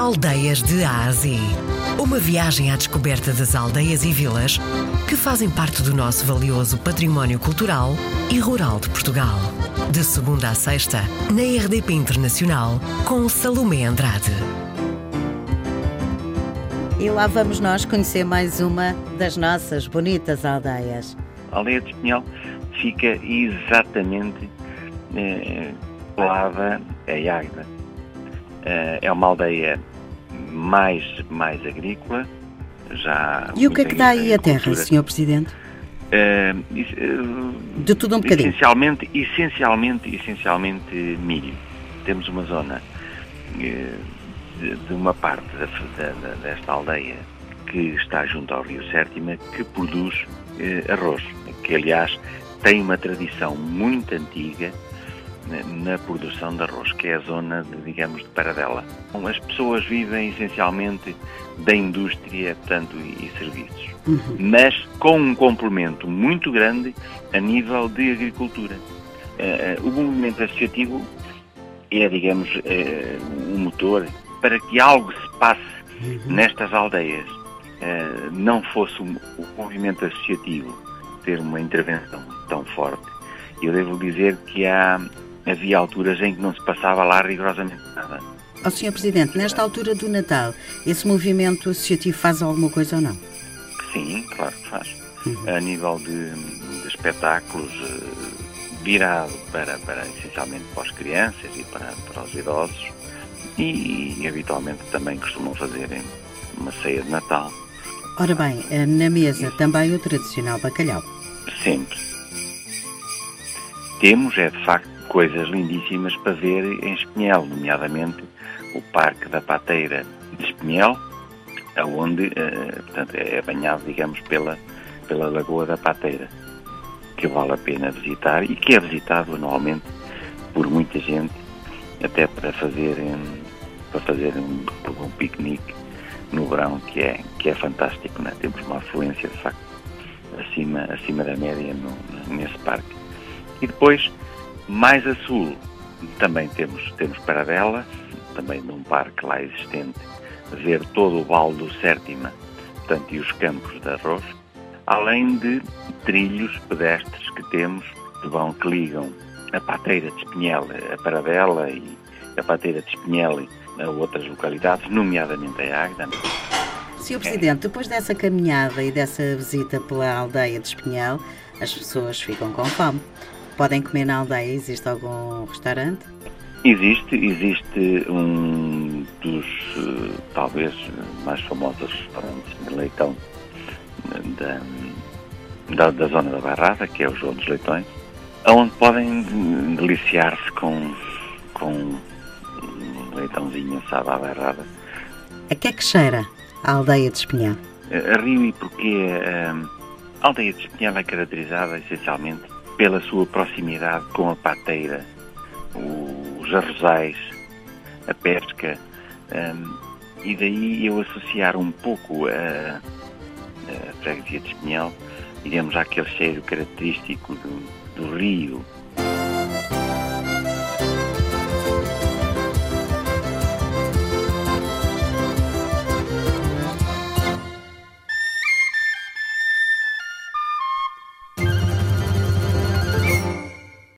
Aldeias de Ásia. Uma viagem à descoberta das aldeias e vilas que fazem parte do nosso valioso património cultural e rural de Portugal. De segunda a sexta, na RDP Internacional, com Salomé Andrade. E lá vamos nós conhecer mais uma das nossas bonitas aldeias. A aldeia de Espinhal fica exatamente eh, colada a Águeda. Eh, é uma aldeia mais, mais agrícola. Já e o que é que dá aí a terra, Sr. Presidente? Uh, uh, de tudo um bocadinho. Essencialmente, essencialmente, essencialmente milho. Temos uma zona uh, de, de, uma parte da, da, desta aldeia que está junto ao Rio Sértima que produz arroz, que aliás tem uma tradição muito antiga na produção de arroz, que é a zona, de, digamos, de Paradela. As pessoas vivem essencialmente da indústria, portanto, e, e serviços, uhum. mas com um complemento muito grande a nível de agricultura. Uh, o movimento associativo é, digamos, uh, um motor para que algo se passe uhum. nestas aldeias. Uh, não fosse o, o movimento associativo ter uma intervenção tão forte, eu devo dizer que há havia alturas em que não se passava lá rigorosamente nada. Ó oh, Sr. Presidente, nesta altura do Natal, esse movimento associativo faz alguma coisa ou não? Sim, claro que faz. Uhum. A nível de, de espetáculos, eh, virado para, para essencialmente para as crianças e para, para os idosos, e, e habitualmente também costumam fazer uma ceia de Natal. Ora bem, eh, na mesa Isso. também o tradicional bacalhau. Sempre. Temos, é de facto, coisas lindíssimas para ver em Espinhel, nomeadamente o Parque da Pateira de Espinhel, onde uh, portanto, é banhado, digamos, pela, pela Lagoa da Pateira, que vale a pena visitar e que é visitado anualmente por muita gente, até para fazer, para fazer um, um piquenique no verão, que é, que é fantástico. Né? Temos uma afluência, de facto, acima, acima da média no, nesse parque. E depois, mais a sul também temos, temos Paradela, também num parque lá existente, ver todo o Vale do Sértima, portanto, e os campos de arroz, além de trilhos pedestres que temos que vão, que ligam a Pateira de Espinhel, a Paradela e a Pateira de Espinhel a outras localidades, nomeadamente a Águeda. Sr. Presidente, depois dessa caminhada e dessa visita pela aldeia de Espinhel, as pessoas ficam com fome podem comer na aldeia? Existe algum restaurante? Existe, existe um dos, eh, talvez, mais famosos restaurantes de leitão da, da, da zona da Barrada, que é o João dos Leitões, onde podem deliciar-se com, com um leitãozinho assado à Barrada. A que é que cheira a aldeia de Espinhal? A Rio, porque a, a aldeia de Espinhal é caracterizada essencialmente pela sua proximidade com a pateira, os arrozais, a pesca, um, e daí eu associar um pouco a, a freguesia de Espinhal, digamos, àquele cheiro característico do, do rio,